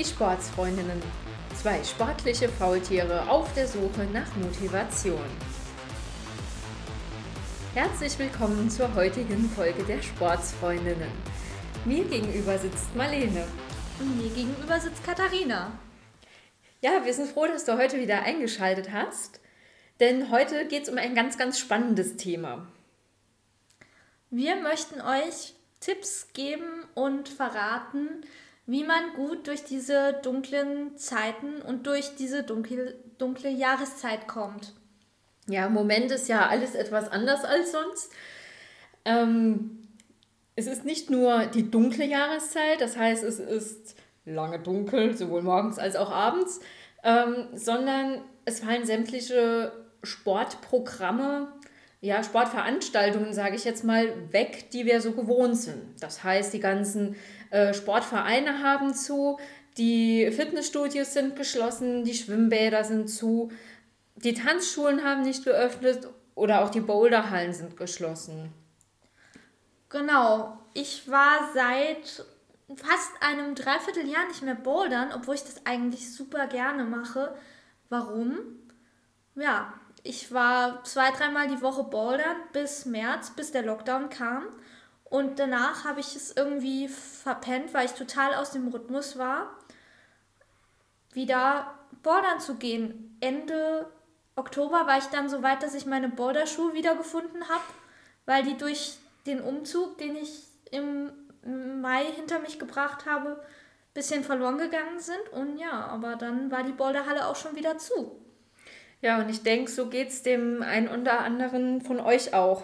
Die Sportsfreundinnen. Zwei sportliche Faultiere auf der Suche nach Motivation. Herzlich willkommen zur heutigen Folge der Sportsfreundinnen. Mir gegenüber sitzt Marlene. Und mir gegenüber sitzt Katharina. Ja, wir sind froh, dass du heute wieder eingeschaltet hast, denn heute geht es um ein ganz, ganz spannendes Thema. Wir möchten euch Tipps geben und verraten, wie man gut durch diese dunklen Zeiten und durch diese dunkle, dunkle Jahreszeit kommt. Ja, im Moment ist ja alles etwas anders als sonst. Ähm, es ist nicht nur die dunkle Jahreszeit, das heißt, es ist lange dunkel, sowohl morgens als auch abends, ähm, sondern es fallen sämtliche Sportprogramme, ja, Sportveranstaltungen, sage ich jetzt mal, weg, die wir so gewohnt sind. Das heißt, die ganzen äh, Sportvereine haben zu, die Fitnessstudios sind geschlossen, die Schwimmbäder sind zu, die Tanzschulen haben nicht geöffnet oder auch die Boulderhallen sind geschlossen. Genau. Ich war seit fast einem Dreivierteljahr nicht mehr bouldern, obwohl ich das eigentlich super gerne mache. Warum? Ja, ich war zwei, dreimal die Woche bouldern bis März, bis der Lockdown kam. Und danach habe ich es irgendwie verpennt, weil ich total aus dem Rhythmus war, wieder bouldern zu gehen. Ende Oktober war ich dann so weit, dass ich meine Boulderschuhe wiedergefunden habe, weil die durch den Umzug, den ich im Mai hinter mich gebracht habe, ein bisschen verloren gegangen sind. Und ja, aber dann war die Boulderhalle auch schon wieder zu. Ja, und ich denke, so geht es dem einen oder anderen von euch auch.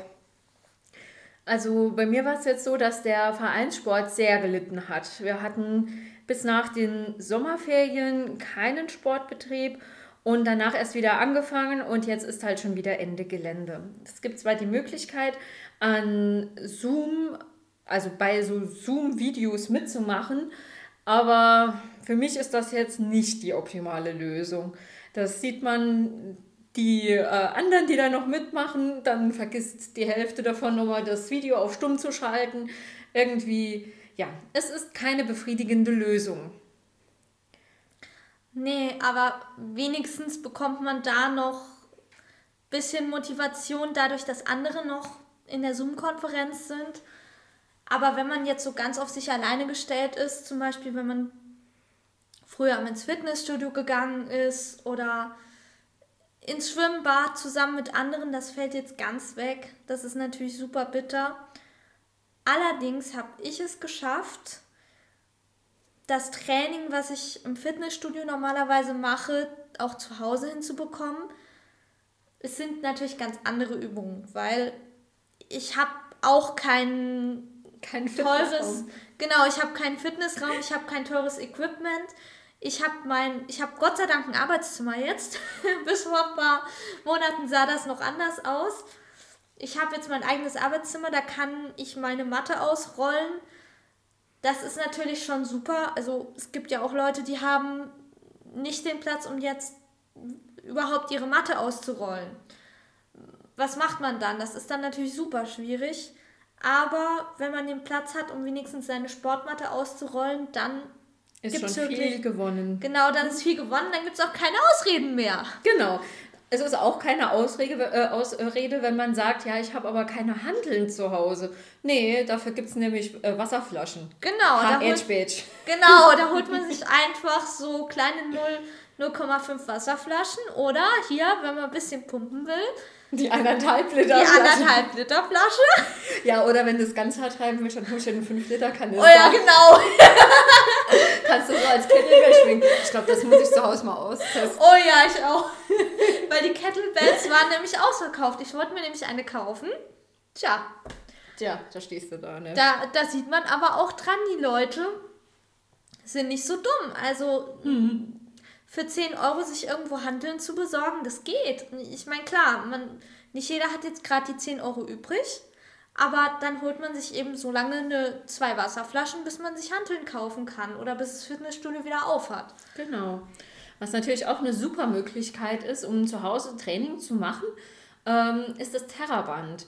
Also bei mir war es jetzt so, dass der Vereinssport sehr gelitten hat. Wir hatten bis nach den Sommerferien keinen Sportbetrieb und danach erst wieder angefangen und jetzt ist halt schon wieder Ende Gelände. Es gibt zwar die Möglichkeit, an Zoom, also bei so Zoom-Videos mitzumachen, aber für mich ist das jetzt nicht die optimale Lösung. Das sieht man die äh, anderen, die da noch mitmachen, dann vergisst die Hälfte davon nochmal das Video auf stumm zu schalten. Irgendwie, ja, es ist keine befriedigende Lösung. Nee, aber wenigstens bekommt man da noch ein bisschen Motivation dadurch, dass andere noch in der Zoom-Konferenz sind. Aber wenn man jetzt so ganz auf sich alleine gestellt ist, zum Beispiel wenn man früher ins Fitnessstudio gegangen ist oder ins Schwimmbad zusammen mit anderen, das fällt jetzt ganz weg. Das ist natürlich super bitter. Allerdings habe ich es geschafft, das Training, was ich im Fitnessstudio normalerweise mache, auch zu Hause hinzubekommen. Es sind natürlich ganz andere Übungen, weil ich habe auch kein, kein teures, genau, ich habe keinen Fitnessraum, ich habe kein teures Equipment. Ich habe mein, ich habe Gott sei Dank ein Arbeitszimmer jetzt. Bis vor ein paar Monaten sah das noch anders aus. Ich habe jetzt mein eigenes Arbeitszimmer, da kann ich meine Matte ausrollen das ist natürlich schon super. Also es gibt ja auch Leute, die haben nicht den Platz, um jetzt überhaupt ihre Matte auszurollen. Was macht man dann? Das ist dann natürlich super schwierig. Aber wenn man den Platz hat, um wenigstens seine Sportmatte auszurollen, dann ist schon wirklich, viel gewonnen. Genau, dann ist viel gewonnen, dann gibt es auch keine Ausreden mehr. Genau. Es ist auch keine Ausrede, äh, Ausrede wenn man sagt, ja, ich habe aber keine Handeln zu Hause. Nee, dafür gibt es nämlich äh, Wasserflaschen. Genau, da holt, genau, da holt man sich einfach so kleine 0,5 Wasserflaschen oder hier, wenn man ein bisschen pumpen will, die anderthalb Liter Die anderthalb Liter Flasche. Ja, oder wenn du es ganz hart treiben willst, dann tust du eine 5 Liter Kanister. Oh ja, genau. Kannst du so als Kettlebell schwingen. Ich glaube, das muss ich zu Hause mal austesten. Oh ja, ich auch. Weil die Kettlebells waren nämlich ausverkauft. Ich wollte mir nämlich eine kaufen. Tja. Tja, da stehst du da, ne? Da, da sieht man aber auch dran, die Leute sind nicht so dumm. Also, mhm für 10 Euro sich irgendwo Handeln zu besorgen, das geht. Ich meine, klar, man, nicht jeder hat jetzt gerade die 10 Euro übrig, aber dann holt man sich eben so lange eine, zwei Wasserflaschen, bis man sich Handeln kaufen kann oder bis das Fitnessstudio wieder auf hat. Genau. Was natürlich auch eine super Möglichkeit ist, um zu Hause Training zu machen, ähm, ist das Terraband.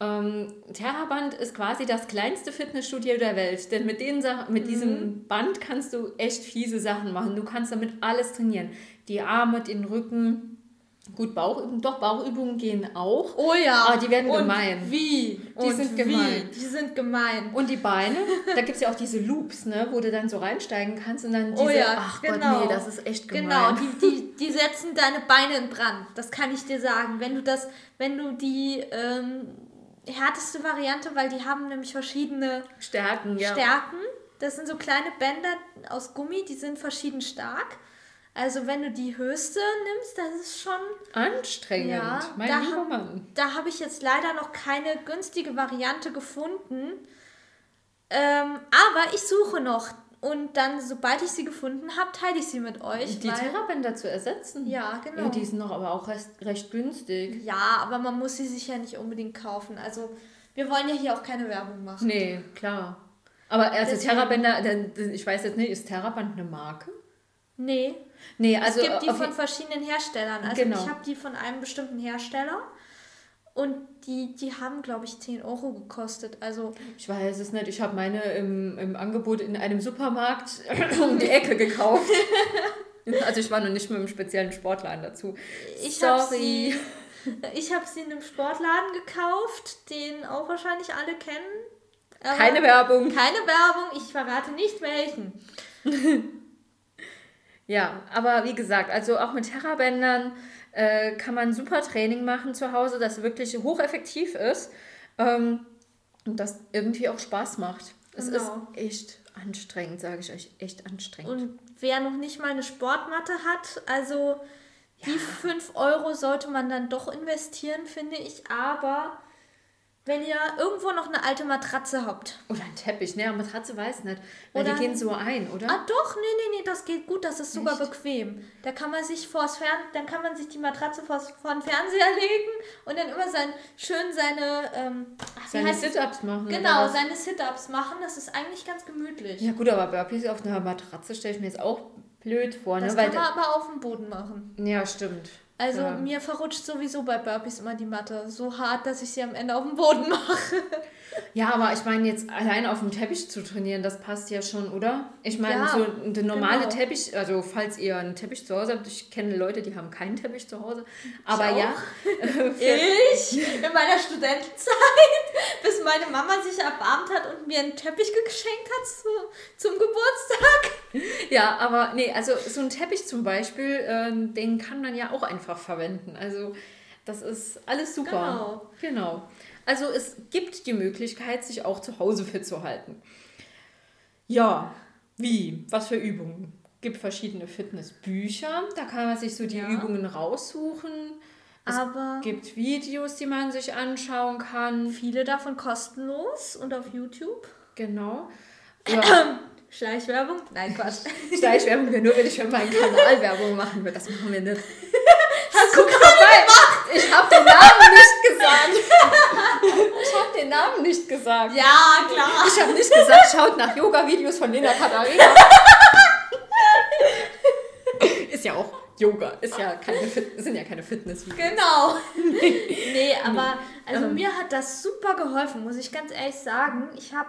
Ähm, Terraband ist quasi das kleinste Fitnessstudio der Welt, denn mit, den Sa mit diesem Mhm. Band kannst du echt fiese Sachen machen. Du kannst damit alles trainieren. Die Arme, den Rücken, gut, Bauchübungen, doch, Bauchübungen gehen auch. Oh ja. Aber die werden Und gemein. Wie? Die Und sind wie? gemein. Die sind gemein. Und die Beine, da gibt es ja auch diese Loops, ne, wo du dann so reinsteigen kannst und dann diese, oh ja, ach genau. Gott, nee, das ist echt gemein. Genau, die, die, die setzen deine Beine in Brand. Das kann ich dir sagen. Wenn du das, wenn du die ähm, härteste Variante, weil die haben nämlich verschiedene Stärken, ja. Stärken. Das sind so kleine Bänder aus Gummi, die sind verschieden stark. Also wenn du die höchste nimmst, das ist schon Anstrengend, Ja, mein da lieber Mann. Da habe ich jetzt leider noch keine günstige Variante gefunden. Ähm, aber ich suche noch. Und dann, sobald ich sie gefunden habe, teile ich sie mit euch. Die weil- Terrabänder zu ersetzen? Ja, genau. Ja, die sind noch aber auch recht, recht günstig. Ja, aber man muss sie sich ja nicht unbedingt kaufen. Also, wir wollen ja hier auch keine Werbung machen. Nee, klar. Aber also Deswegen- Terrabänder, dann- ich weiß jetzt nicht, ist Terraband eine Marke? Nee, Nee, also es gibt die von verschiedenen Herstellern. Also, Genau. ich habe die von einem bestimmten Hersteller. Und die, die haben, glaube ich, 10 Euro gekostet. Also, ich weiß es nicht, ich habe meine im, im Angebot in einem Supermarkt um die Ecke gekauft. Also ich war noch nicht mit einem speziellen Sportladen dazu. Ich habe Sorry. sie, ich hab sie in einem Sportladen gekauft, den auch wahrscheinlich alle kennen. Aber Keine Werbung. Keine Werbung, ich verrate nicht welchen. Ja, aber wie gesagt, also auch mit Terrabändern äh, kann man super Training machen zu Hause, das wirklich hocheffektiv ist ähm, und das irgendwie auch Spaß macht. Es Genau. ist echt anstrengend, sage ich euch, echt anstrengend. Und wer noch nicht mal eine Sportmatte hat, also die 5 Euro sollte man dann doch investieren, finde ich. Aber wenn ihr irgendwo noch eine alte Matratze habt. Oder ein Teppich, ne, Matratze weiß nicht, weil Oder- die gehen so ein, oder? Ah doch, nee, nee, nee, das geht gut, das ist sogar Echt? bequem. Da kann man sich vors Fern dann kann man sich die Matratze vor den Fernseher legen und dann immer sein, schön seine, ähm, Seine? Sit-Ups machen. Genau, seine Sit-Ups machen, das ist eigentlich ganz gemütlich. Ja gut, aber Burpees auf einer Matratze stelle ich mir jetzt auch blöd vor, ne? das weil kann man aber auf dem Boden machen. ja, stimmt. Also ja. mir verrutscht sowieso bei Burpees immer die Matte so hart, dass ich sie am Ende auf dem Boden mache. Ja, aber ich meine, jetzt allein auf dem Teppich zu trainieren, das passt ja schon, oder? Ich meine, Ja, so der normale genau. Teppich, also falls ihr einen Teppich zu Hause habt, ich kenne Leute, die haben keinen Teppich zu Hause, aber auch. ja, Ich in meiner Studentenzeit, bis meine Mama sich erbarmt hat und mir einen Teppich geschenkt hat zu, zum Geburtstag. ja, aber nee, also so ein Teppich zum Beispiel, ähm, den kann man ja auch einfach verwenden. Also das ist alles super. Genau. Genau. Also es gibt die Möglichkeit, sich auch zu Hause fit zu halten. Ja, wie? Was für Übungen? Gibt verschiedene Fitnessbücher, da kann man sich so die Ja. Übungen raussuchen. Es Aber gibt Videos, die man sich anschauen kann. viele davon kostenlos und auf YouTube. Genau. Ja, Schleichwerbung? Nein, Quatsch. Schleichwerbung wäre nur, wenn ich für meinen Kanal Werbung machen würde. Das machen wir nicht. Hast du Ich habe den Namen nicht gesagt. Ich habe den Namen nicht gesagt. Ja, klar. Ich habe nicht gesagt, schaut nach Yoga-Videos von Lena Katharina. ist ja auch Yoga, ist ja keine Fit sind ja keine Fitness-Videos. Genau. nee, aber also Ähm. mir hat das super geholfen, muss ich ganz ehrlich sagen. Ich habe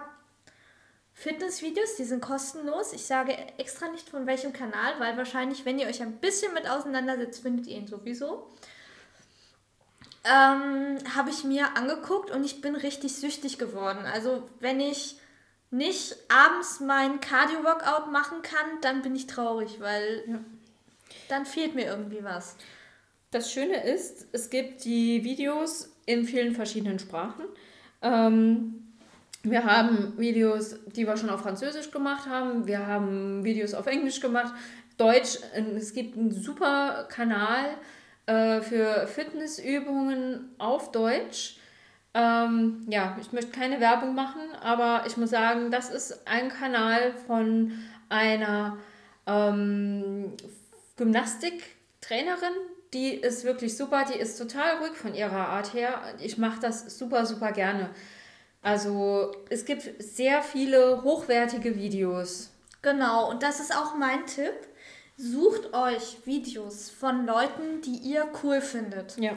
Fitnessvideos, die sind kostenlos. Ich sage extra nicht von welchem Kanal, weil wahrscheinlich, wenn ihr euch ein bisschen mit auseinandersetzt, findet ihr ihn sowieso. Ähm, habe ich mir angeguckt und ich bin richtig süchtig geworden. Also wenn ich nicht abends mein Cardio-Workout machen kann, dann bin ich traurig, weil Ja. dann fehlt mir irgendwie was. Das Schöne ist, es gibt die Videos in vielen verschiedenen Sprachen. Ähm, wir haben Videos, die wir schon auf Französisch gemacht haben. Wir haben Videos auf Englisch gemacht. Deutsch. äh, Es gibt einen super Kanal äh, für Fitnessübungen auf Deutsch. Ähm, ja, ich möchte keine Werbung machen, aber ich muss sagen, das ist ein Kanal von einer ähm, Gymnastiktrainerin. Die ist wirklich super, die ist total ruhig von ihrer Art her. Ich mache das super, super gerne. Also es gibt sehr viele hochwertige Videos. Genau, und das ist auch mein Tipp. Sucht euch Videos von Leuten, die ihr cool findet. Ja.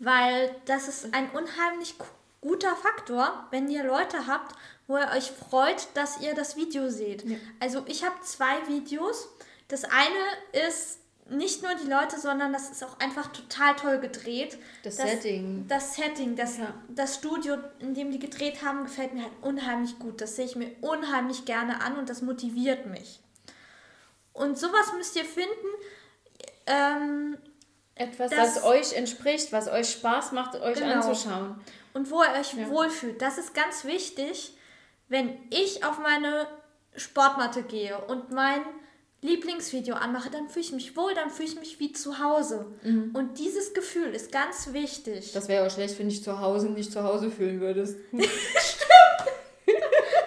Weil das ist ein unheimlich guter Faktor, wenn ihr Leute habt, wo ihr euch freut, dass ihr das Video seht. Ja. Also ich habe zwei Videos. Das eine ist nicht nur die Leute, sondern das ist auch einfach total toll gedreht. Das, das Setting. Das Setting, das, ja. das Studio, in dem die gedreht haben, gefällt mir halt unheimlich gut. Das sehe ich mir unheimlich gerne an und das motiviert mich. Und sowas müsst ihr finden. Ähm, Etwas, das, was euch entspricht, was euch Spaß macht, euch genau. anzuschauen. Und wo ihr euch ja. wohlfühlt. Das ist ganz wichtig, wenn ich auf meine Sportmatte gehe und mein Lieblingsvideo anmache, dann fühle ich mich wohl, dann fühle ich mich wie zu Hause. Mhm. Und dieses Gefühl ist ganz wichtig. Das wäre auch schlecht, wenn ich zu Hause nicht zu Hause fühlen würdest.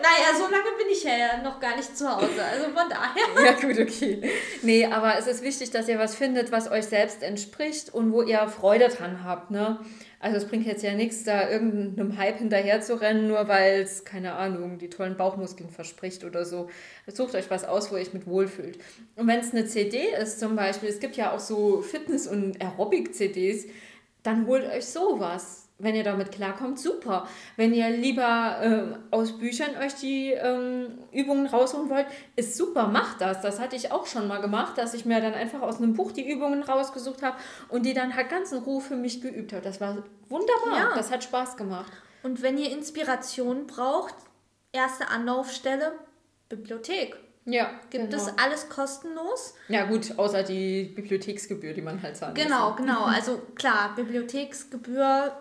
naja, so lange bin ich ja noch gar nicht zu Hause. Also von daher. Ja, gut, okay. Nee, aber es ist wichtig, dass ihr was findet, was euch selbst entspricht und wo ihr Freude dran habt. Ne? Also es bringt jetzt ja nichts, da irgendeinem Hype hinterher zu rennen, nur weil es, keine Ahnung, die tollen Bauchmuskeln verspricht oder so. Sucht euch was aus, wo ihr euch mit wohlfühlt. Und wenn es eine CD ist zum Beispiel, es gibt ja auch so Fitness- und Aerobic-CDs, dann holt euch sowas wenn ihr damit klarkommt, super. Wenn ihr lieber äh, aus Büchern euch die ähm, Übungen rausholen wollt, ist super, macht das. Das hatte ich auch schon mal gemacht, dass ich mir dann einfach aus einem Buch die Übungen rausgesucht habe und die dann halt ganz in Ruhe für mich geübt habe. Das war wunderbar. Ja. Das hat Spaß gemacht. Und wenn ihr Inspiration braucht, erste Anlaufstelle, Bibliothek. Ja. Gibt genau. es alles kostenlos? Ja, gut, außer die Bibliotheksgebühr, die man halt zahlt. Genau, muss. genau. Also klar, Bibliotheksgebühr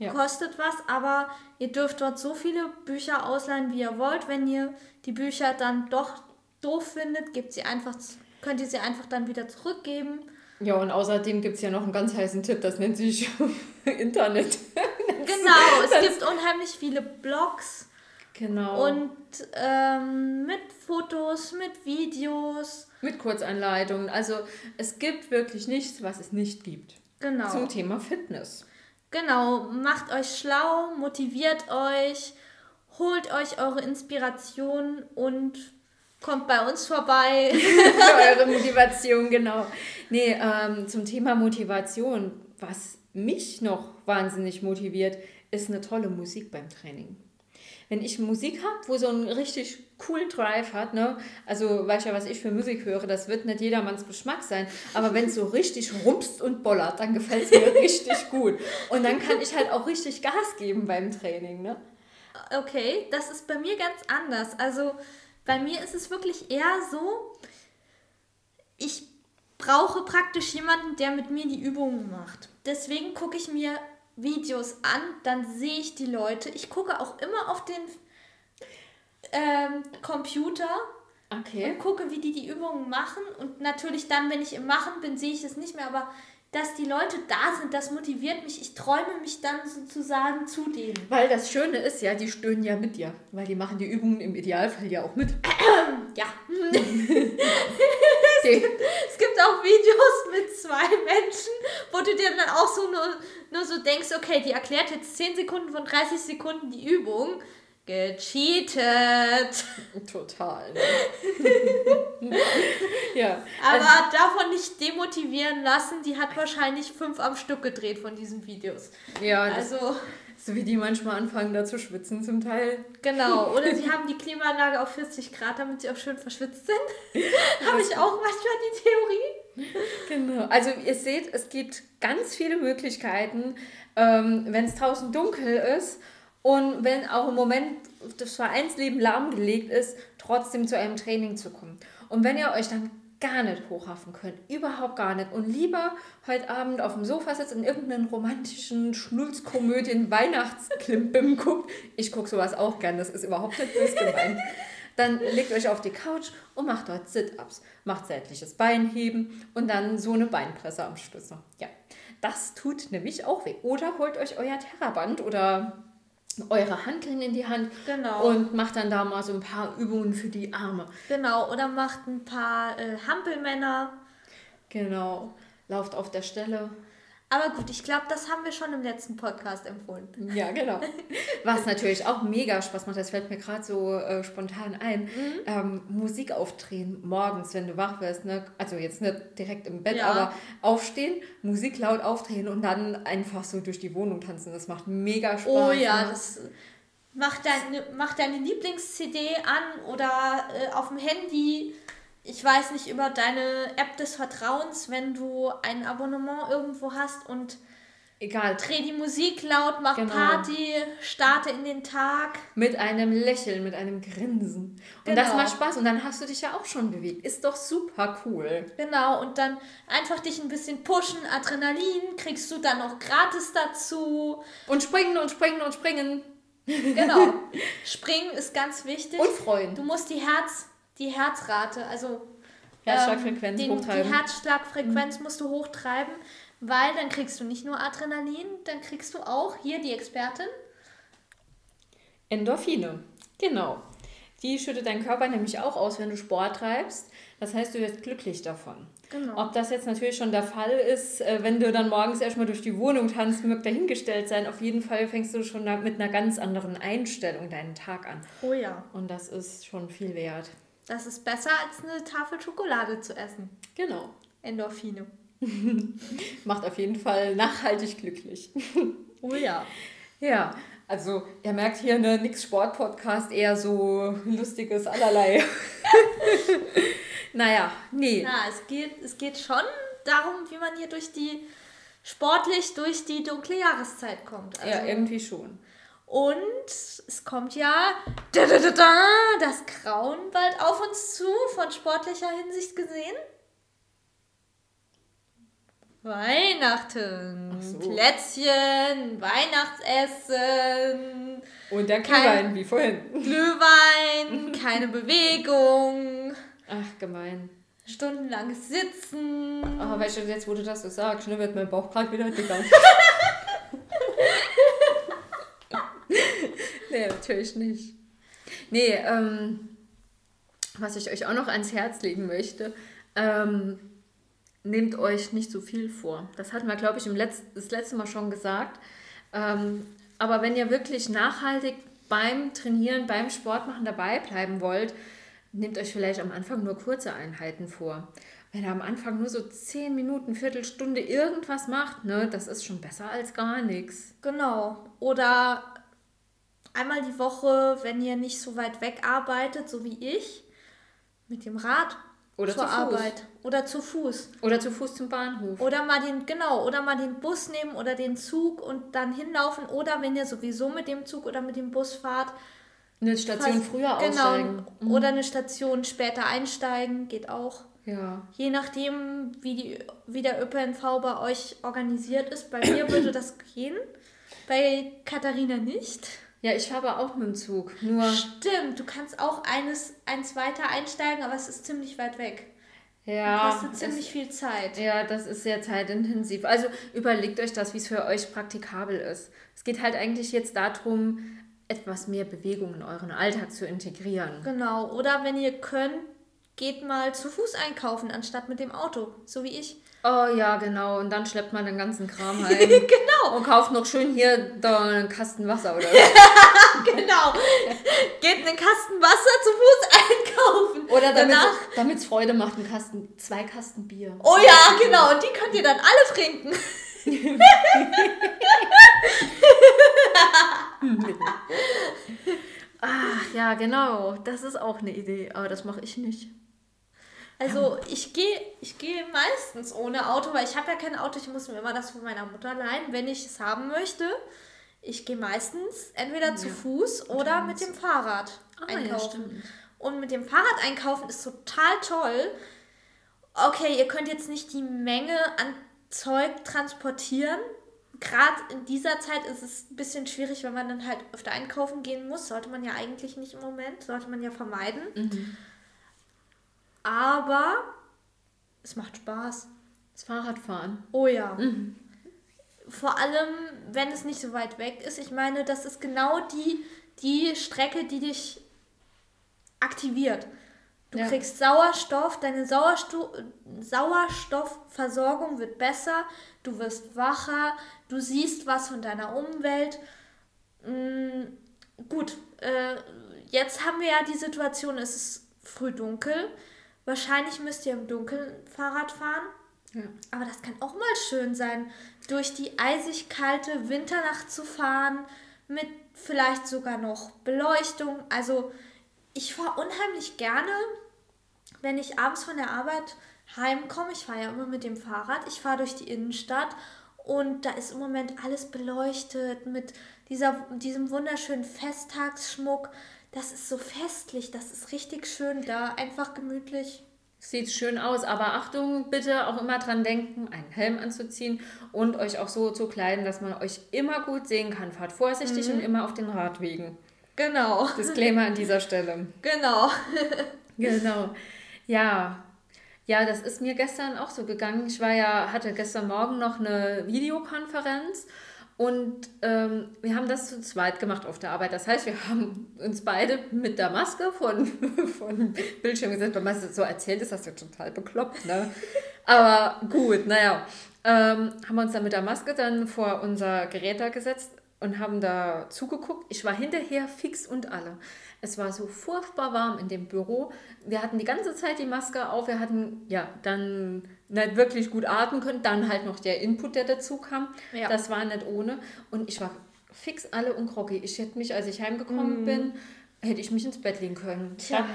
ja. kostet was, aber ihr dürft dort so viele Bücher ausleihen, wie ihr wollt. Wenn ihr die Bücher dann doch doof findet, gibt sie einfach, könnt ihr sie einfach dann wieder zurückgeben. Ja, und außerdem gibt es ja noch einen ganz heißen Tipp, das nennt sich Internet. genau, es gibt unheimlich viele Blogs. Genau. Und ähm, mit Fotos, mit Videos. Mit Kurzanleitungen. Also es gibt wirklich nichts, was es nicht gibt. Genau. Zum Thema Fitness. Genau, macht euch schlau, motiviert euch, holt euch eure Inspiration und kommt bei uns vorbei. Für eure Motivation, genau. Nee, ähm, zum Thema Motivation, was mich noch wahnsinnig motiviert, ist eine tolle Musik beim Training wenn ich Musik habe, wo so einen richtig coolen Drive hat, ne? Also, weißt ja, was ich für Musik höre, das wird nicht jedermanns Geschmack sein, aber wenn es so richtig rumpst und bollert, dann gefällt es mir richtig gut. Und dann kann ich halt auch richtig Gas geben beim Training, ne? Okay, das ist bei mir ganz anders. Also, bei mir ist es wirklich eher so, ich brauche praktisch jemanden, der mit mir die Übungen macht. Deswegen gucke ich mir Videos an, dann sehe ich die Leute. Ich gucke auch immer auf den ähm, Computer okay. und gucke, wie die die Übungen machen. Und natürlich dann, wenn ich im Machen bin, sehe ich es nicht mehr. Aber dass die Leute da sind, das motiviert mich. Ich träume mich dann sozusagen zu denen. Weil das Schöne ist ja, die stöhnen ja mit dir. Weil die machen die Übungen im Idealfall ja auch mit. ja. es, gibt, es gibt auch Videos mit zwei Menschen, wo du dir dann auch so nur, nur so denkst, okay, die erklärt jetzt 10 Sekunden von 30 Sekunden die Übung. Gecheatet. Total. Ne? ja. Aber also, davon nicht demotivieren lassen, die hat wahrscheinlich fünf am Stück gedreht von diesen Videos. Ja, also. So wie die manchmal anfangen, da zu schwitzen zum Teil. Genau, oder sie haben die Klimaanlage auf 40 Grad, damit sie auch schön verschwitzt sind. Habe ich auch manchmal die Theorie. Genau, also ihr seht, es gibt ganz viele Möglichkeiten, ähm, wenn es draußen dunkel ist und wenn auch im Moment das Vereinsleben lahmgelegt ist, trotzdem zu einem Training zu kommen. Und wenn ihr euch dann gar nicht hochhafen könnt, überhaupt gar nicht, und lieber heute Abend auf dem Sofa sitzt und irgendeinen romantischen Schnulzkomödien Weihnachtsklimbim guckt, ich gucke sowas auch gern, das ist überhaupt nicht böse gemeint, dann legt euch auf die Couch und macht dort Sit-Ups, macht seitliches Beinheben und dann so eine Beinpresse am Schluss Ja, das tut nämlich auch weh. Oder holt euch euer Terraband oder eure Hanteln in die Hand genau. und macht dann da mal so ein paar Übungen für die Arme. Genau, oder macht ein paar äh, Hampelmänner. Genau, lauft auf der Stelle. Aber gut, ich glaube, das haben wir schon im letzten Podcast empfohlen. Ja, genau. Was natürlich auch mega Spaß macht, das fällt mir gerade so äh, spontan ein. Mhm. Ähm, Musik aufdrehen morgens, wenn du wach wirst. Ne? Also jetzt nicht direkt im Bett, ja. aber aufstehen, Musik laut aufdrehen und dann einfach so durch die Wohnung tanzen. Das macht mega Spaß. Oh ja, ne? das macht deine, mach deine Lieblings-CD an oder äh, auf dem Handy ich weiß nicht, über deine App des Vertrauens, wenn du ein Abonnement irgendwo hast und Egal. Dreh die Musik laut, mach genau. Party, starte in den Tag. Mit einem Lächeln, mit einem Grinsen. Und genau. das macht Spaß. Und dann hast du dich ja auch schon bewegt. Ist doch super cool. Genau. Und dann einfach dich ein bisschen pushen. Adrenalin kriegst du dann noch gratis dazu. Und springen und springen und springen. Genau. Springen ist ganz wichtig. Und freuen. Du musst die Herz, die Herzrate, also Herzschlagfrequenz ähm, den, Die Herzschlagfrequenz mhm. musst du hochtreiben, weil dann kriegst du nicht nur Adrenalin, dann kriegst du auch hier die Expertin. Endorphine, genau. Die schüttet dein Körper nämlich auch aus, wenn du Sport treibst. Das heißt, du wirst glücklich davon. Genau. Ob das jetzt natürlich schon der Fall ist, äh, wenn du dann morgens erstmal durch die Wohnung tanzt, mögt dahingestellt sein. Auf jeden Fall fängst du schon mit einer ganz anderen Einstellung deinen Tag an. Oh ja. Und das ist schon viel wert. Das ist besser als eine Tafel Schokolade zu essen. Genau. Endorphine. Macht auf jeden Fall nachhaltig glücklich. Oh ja. Ja, also ihr merkt hier eine Nix Sport Podcast eher so lustiges allerlei. naja, nee. Na, es geht, es geht schon darum, wie man hier durch die sportlich durch die dunkle Jahreszeit kommt. Also, ja, irgendwie schon. Und es kommt ja da, da, da, da, das Grauen bald auf uns zu, von sportlicher Hinsicht gesehen. Weihnachten, so. Plätzchen, Weihnachtsessen. Und der Glühwein, wie vorhin. Glühwein, keine Bewegung. Ach, gemein. Stundenlanges Sitzen. Aber weißt du, jetzt wo du das so sagst, ne, wird mein Bauch gerade wieder dicker. nee, natürlich nicht. Nee, ähm, was ich euch auch noch ans Herz legen möchte, ähm, nehmt euch nicht so viel vor. Das hatten wir, glaube ich, im Letz das letzte Mal schon gesagt. Ähm, aber wenn ihr wirklich nachhaltig beim Trainieren, beim Sport machen dabei bleiben wollt, nehmt euch vielleicht am Anfang nur kurze Einheiten vor. Wenn ihr am Anfang nur so 10 Minuten, Viertelstunde irgendwas macht, ne, das ist schon besser als gar nichts. Genau. Oder einmal die Woche, wenn ihr nicht so weit weg arbeitet, so wie ich, mit dem Rad oder zur Arbeit. Oder zu Fuß. Oder zu Fuß zum Bahnhof. Oder mal den genau oder mal den Bus nehmen oder den Zug und dann hinlaufen. Oder wenn ihr sowieso mit dem Zug oder mit dem Bus fahrt eine Station fast, früher genau, aussteigen. Mhm. oder eine Station später einsteigen geht auch. Ja. Je nachdem wie die wie der ÖPNV bei euch organisiert ist. Bei mir würde das gehen. Bei Katharina nicht ja, ich fahre auch mit dem Zug. Nur Stimmt, du kannst auch eines, eins weiter einsteigen, aber es ist ziemlich weit weg. Ja. Kostet ziemlich es, viel Zeit. Ja, das ist sehr zeitintensiv. Also überlegt euch das, wie es für euch praktikabel ist. Es geht halt eigentlich jetzt darum, etwas mehr Bewegung in euren Alltag zu integrieren. Genau. Oder wenn ihr könnt, geht mal zu Fuß einkaufen, anstatt mit dem Auto, so wie ich. Oh ja, genau. Und dann schleppt man den ganzen Kram heim. genau. Und kauft noch schön hier da einen Kasten Wasser oder so. genau. Geht einen Kasten Wasser zu Fuß einkaufen. Oder damit es Freude macht, einen Kasten, zwei Kasten Bier. Oh ja, genau. Und die könnt ihr dann alle trinken. Ach ja, genau. Das ist auch eine Idee. Aber das mache ich nicht. Also ich gehe ich geh meistens ohne Auto, weil ich habe ja kein Auto, ich muss mir immer das von meiner Mutter leihen, wenn ich es haben möchte. Ich gehe meistens entweder ja. zu Fuß oder mit dem Fahrrad ah, einkaufen. Ja, Und mit dem Fahrrad einkaufen ist total toll. Okay, ihr könnt jetzt nicht die Menge an Zeug transportieren. Gerade in dieser Zeit ist es ein bisschen schwierig, wenn man dann halt öfter einkaufen gehen muss. Sollte man ja eigentlich nicht im Moment, sollte man ja vermeiden. Mhm. Aber es macht Spaß. Das Fahrradfahren. Oh ja. Mhm. Vor allem, wenn es nicht so weit weg ist. Ich meine, das ist genau die, die Strecke, die dich aktiviert. Du ja. kriegst Sauerstoff, deine Sauerstoff, Sauerstoffversorgung wird besser, du wirst wacher, du siehst was von deiner Umwelt. Mhm, gut, äh, jetzt haben wir ja die Situation, es ist früh dunkel. Wahrscheinlich müsst ihr im Dunkeln Fahrrad fahren. Ja. Aber das kann auch mal schön sein, durch die eisig kalte Winternacht zu fahren, mit vielleicht sogar noch Beleuchtung. Also ich fahre unheimlich gerne, wenn ich abends von der Arbeit heimkomme. Ich fahre ja immer mit dem Fahrrad. Ich fahre durch die Innenstadt und da ist im Moment alles beleuchtet mit dieser, diesem wunderschönen Festtagsschmuck. Das ist so festlich, das ist richtig schön da, einfach gemütlich. Sieht schön aus, aber Achtung, bitte auch immer dran denken, einen Helm anzuziehen und euch auch so zu kleiden, dass man euch immer gut sehen kann. Fahrt vorsichtig mhm. und immer auf den Radwegen. Genau. Disclaimer an dieser Stelle. Genau. genau. Ja. Ja, das ist mir gestern auch so gegangen. Ich war ja, hatte gestern Morgen noch eine Videokonferenz und ähm, wir haben das zu zweit gemacht auf der Arbeit. Das heißt, wir haben uns beide mit der Maske von, von Bildschirm gesetzt. Wenn man es so erzählt, ist das ja total bekloppt. Ne? Aber gut, naja. Ähm, haben wir uns dann mit der Maske dann vor unser Gerät gesetzt und haben da zugeguckt. Ich war hinterher fix und alle. Es war so furchtbar warm in dem Büro. Wir hatten die ganze Zeit die Maske auf. Wir hatten ja dann nicht wirklich gut atmen können. Dann halt noch der Input, der dazu kam. Ja. Das war nicht ohne. Und ich war fix alle und groggy. Ich hätte mich, als ich heimgekommen mm. bin, hätte ich mich ins Bett legen können. Tja.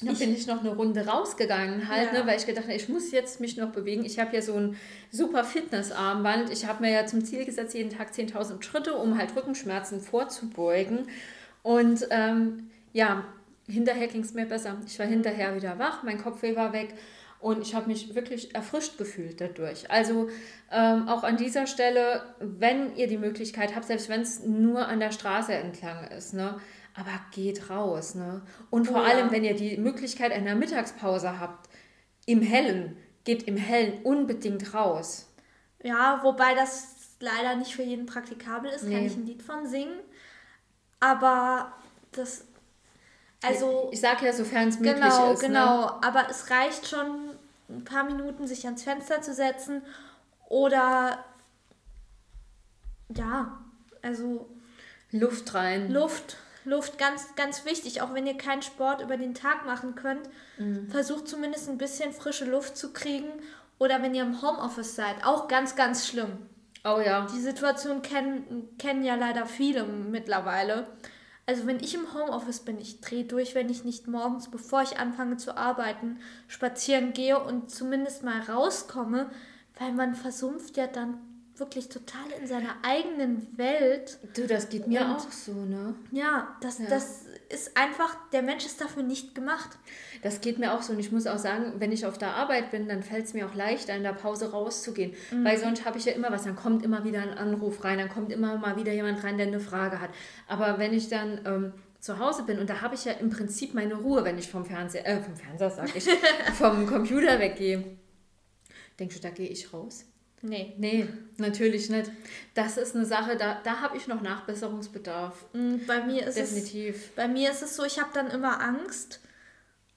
Dann, dann bin ich noch eine Runde rausgegangen halt, ja. ne, weil ich gedacht habe, ich muss jetzt mich noch bewegen. Ich habe ja so ein super Fitnessarmband. Ich habe mir ja zum Ziel gesetzt, jeden Tag 10.000 Schritte, um halt Rückenschmerzen vorzubeugen. Und ähm, ja, hinterher ging es mir besser. Ich war hinterher wieder wach, mein Kopfweh war weg und ich habe mich wirklich erfrischt gefühlt dadurch. Also ähm, auch an dieser Stelle, wenn ihr die Möglichkeit habt, selbst wenn es nur an der Straße entlang ist, ne, aber geht raus. Ne? Und vor oh, allem, ja. wenn ihr die Möglichkeit einer Mittagspause habt, im Hellen, geht im Hellen unbedingt raus. Ja, wobei das leider nicht für jeden praktikabel ist, nee. kann ich ein Lied von singen. Aber das. Also. Ich sage ja, sofern es möglich genau, ist. Genau, genau. Ne? Aber es reicht schon ein paar Minuten, sich ans Fenster zu setzen. Oder. Ja, also. Luft rein. Luft. Luft ganz, ganz wichtig. Auch wenn ihr keinen Sport über den Tag machen könnt, mhm. versucht zumindest ein bisschen frische Luft zu kriegen. Oder wenn ihr im Homeoffice seid, auch ganz, ganz schlimm. Oh ja. Die Situation kennen, kennen ja leider viele mittlerweile. Also wenn ich im Homeoffice bin, ich drehe durch, wenn ich nicht morgens, bevor ich anfange zu arbeiten, spazieren gehe und zumindest mal rauskomme, weil man versumpft ja dann wirklich total in seiner eigenen Welt. Du, das geht mir und, auch so, ne? Ja, das, ja. das ist einfach, der Mensch ist dafür nicht gemacht. Das geht mir auch so und ich muss auch sagen, wenn ich auf der Arbeit bin, dann fällt es mir auch leichter, in der Pause rauszugehen. Mhm. Weil sonst habe ich ja immer was, dann kommt immer wieder ein Anruf rein, dann kommt immer mal wieder jemand rein, der eine Frage hat. Aber wenn ich dann ähm, zu Hause bin und da habe ich ja im Prinzip meine Ruhe, wenn ich vom Fernseher, äh, vom Fernseher sage ich, vom Computer weggehe. Denkst du, da gehe ich raus? Nee. Nee, natürlich nicht. Das ist eine Sache, da, da habe ich noch Nachbesserungsbedarf. Mm, bei mir ist Definitiv. Es, bei mir ist es so, ich habe dann immer Angst,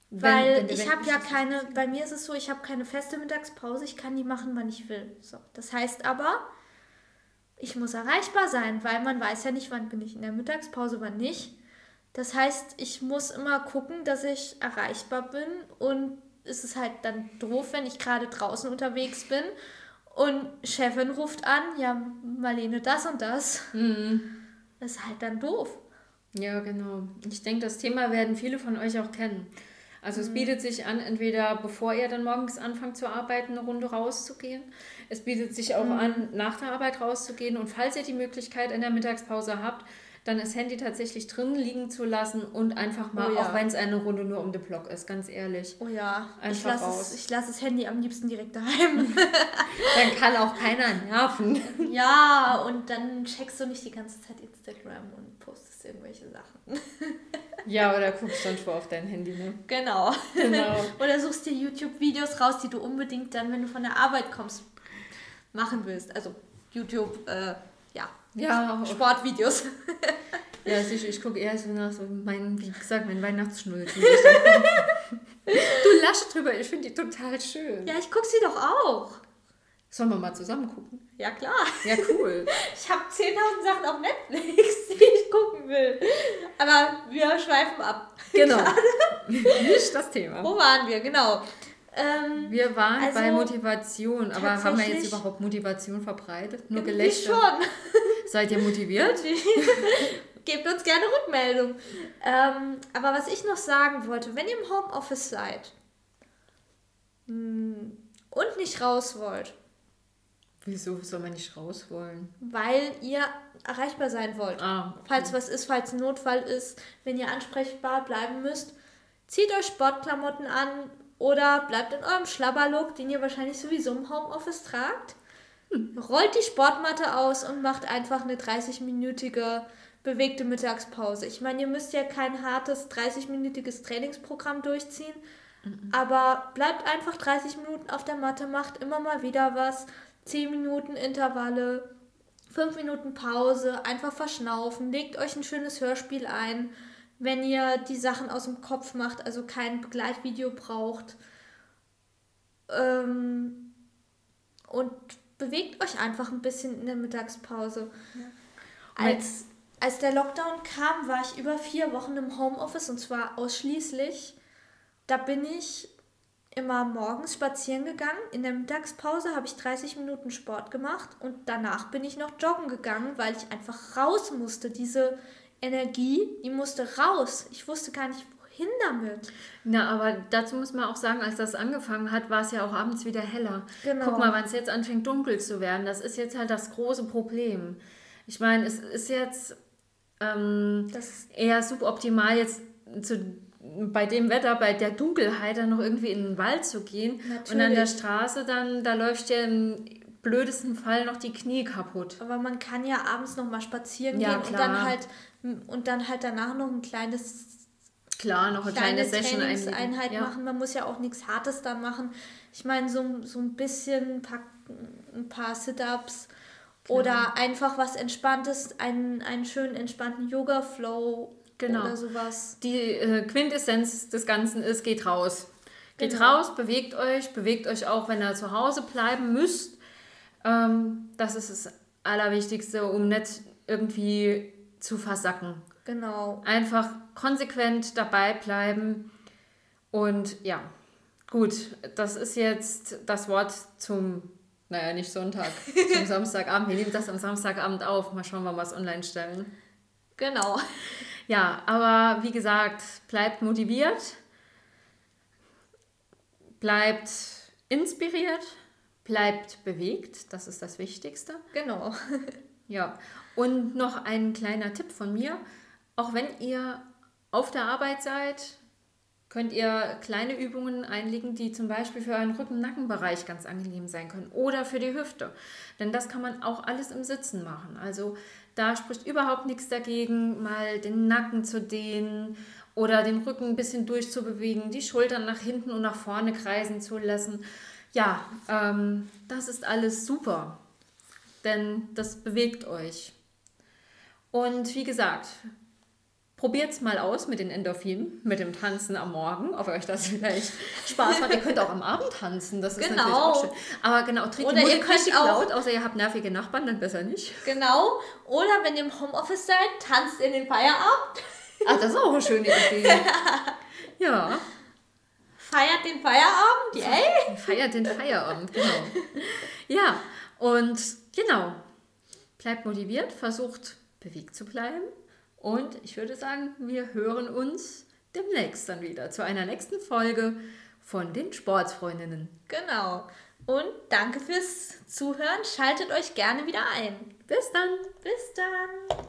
wenn, weil wenn ich habe ja keine, bei mir ist es so, ich habe keine feste Mittagspause, ich kann die machen, wann ich will. So, das heißt aber, ich muss erreichbar sein, weil man weiß ja nicht, wann bin ich in der Mittagspause, wann nicht. Das heißt, ich muss immer gucken, dass ich erreichbar bin und es ist halt dann doof, wenn ich gerade draußen unterwegs bin und Chefin ruft an, ja, Marlene, das und das. Mhm. Das ist halt dann doof. Ja, genau. Ich denke, das Thema werden viele von euch auch kennen. Also es mhm. bietet sich an, entweder bevor ihr dann morgens anfangt zu arbeiten, eine Runde rauszugehen. Es bietet sich auch mhm. an, nach der Arbeit rauszugehen. Und falls ihr die Möglichkeit in der Mittagspause habt, dann das Handy tatsächlich drin liegen zu lassen und einfach mal, oh ja. auch wenn es eine Runde nur um den Block ist, ganz ehrlich. Oh ja, einfach ich lasse es, lass das Handy am liebsten direkt daheim. dann kann auch keiner nerven. Ja, und dann checkst du nicht die ganze Zeit Instagram und postest irgendwelche Sachen. ja, oder guckst sonst wo auf dein Handy, ne? Genau. genau. oder suchst dir YouTube-Videos raus, die du unbedingt dann, wenn du von der Arbeit kommst, machen willst. Also YouTube, äh, ja, ja, Sportvideos. ja, sicher, ich gucke eher so nach so mein, wie gesagt, mein Weihnachtsschnulzen. Du lachst drüber, ich finde die total schön. Ja, ich gucke sie doch auch. Sollen wir mal zusammen gucken? Ja, klar. Ja, cool. Ich habe 10.000 Sachen auf Netflix, die ich gucken will. Aber wir schweifen ab. Genau. Nicht das Thema. Wo waren wir? Genau. Ähm, Wir waren Also, bei Motivation, aber haben wir jetzt überhaupt Motivation verbreitet? Nur Gelächter? schon. Seid ihr motiviert? Gebt uns gerne Rückmeldung. Ähm, aber was ich noch sagen wollte, wenn ihr im Homeoffice seid mh, und nicht raus wollt, Wieso soll man nicht raus wollen? weil ihr erreichbar sein wollt, Ah, falls was ist, falls ein Notfall ist, wenn ihr ansprechbar bleiben müsst, zieht euch Sportklamotten an oder bleibt in eurem Schlabberlook, den ihr wahrscheinlich sowieso im Homeoffice tragt. Rollt die Sportmatte aus und macht einfach eine 30-minütige bewegte Mittagspause. Ich meine, ihr müsst ja kein hartes 30-minütiges Trainingsprogramm durchziehen, aber bleibt einfach 30 Minuten auf der Matte, macht immer mal wieder was. 10 Minuten Intervalle, 5 Minuten Pause, einfach verschnaufen, legt euch ein schönes Hörspiel ein, wenn ihr die Sachen aus dem Kopf macht, also kein Begleitvideo braucht. Ähm, und bewegt euch einfach ein bisschen in der Mittagspause. Als, als der Lockdown kam, war ich über vier Wochen im Homeoffice und zwar ausschließlich. Da bin ich immer morgens spazieren gegangen. In der Mittagspause habe ich 30 Minuten Sport gemacht und danach bin ich noch joggen gegangen, weil ich einfach raus musste. Diese Energie, die musste raus. Ich wusste gar nicht, wohin damit. Na, aber dazu muss man auch sagen, als das angefangen hat, war es ja auch abends wieder heller. Genau. Guck mal, wann es jetzt anfängt dunkel zu werden. Das ist jetzt halt das große Problem. Ich meine, es ist jetzt ähm, Das eher suboptimal, jetzt zu, bei dem Wetter, bei der Dunkelheit dann noch irgendwie in den Wald zu gehen. Und an der Natürlich. Straße dann, da läuft ja im blödesten Fall noch die Knie kaputt. Aber man kann ja abends noch mal spazieren Ja, gehen und klar. dann halt und dann halt danach noch ein kleines Klar, noch eine kleine, kleine Session Trainingseinheit. Ja. machen. Man muss ja auch nichts Hartes dann machen. Ich meine, so, so ein bisschen ein paar, ein paar Sit-Ups oder einfach was Entspanntes, einen, einen schönen entspannten Yoga-Flow Genau. oder sowas. Die äh, Quintessenz des Ganzen ist, geht raus. Geht Genau. raus, bewegt euch, bewegt euch auch, wenn ihr zu Hause bleiben müsst. Ähm, das ist das Allerwichtigste, um nicht irgendwie zu versacken. Genau. Einfach konsequent dabei bleiben. Und ja, gut, das ist jetzt das Wort zum, naja, nicht Sonntag, zum Samstagabend. Wir nehmen das am Samstagabend auf. Mal schauen, wann wir es online stellen. Genau. Ja, aber wie gesagt, bleibt motiviert, bleibt inspiriert, bleibt bewegt, das ist das Wichtigste. Genau. Ja, und noch ein kleiner Tipp von mir. Auch wenn ihr auf der Arbeit seid, könnt ihr kleine Übungen einlegen, die zum Beispiel für euren Rücken-Nackenbereich ganz angenehm sein können oder für die Hüfte. Denn das kann man auch alles im Sitzen machen. Also da spricht überhaupt nichts dagegen, mal den Nacken zu dehnen oder den Rücken ein bisschen durchzubewegen, die Schultern nach hinten und nach vorne kreisen zu lassen. Ja, ähm, das ist alles super denn das bewegt euch. Und wie gesagt, probiert es mal aus mit den Endorphinen, mit dem Tanzen am Morgen, ob euch das vielleicht Spaß macht. ihr könnt auch am Abend tanzen, das ist Genau. natürlich auch schön. Aber genau, dreht Oder ihr könnt auch- laut, außer ihr habt nervige Nachbarn, dann besser nicht. Genau. Oder wenn ihr im Homeoffice seid, tanzt in den Feierabend. Ah, das ist auch eine schöne Idee. Ja, Feiert den Feierabend. Yay! feiert den Feierabend, genau. Ja, und genau, bleibt motiviert, versucht bewegt zu bleiben. Und ich würde sagen, wir hören uns demnächst dann wieder zu einer nächsten Folge von den Sportsfreundinnen. Genau. Und danke fürs Zuhören. Schaltet euch gerne wieder ein. Bis dann! Bis dann.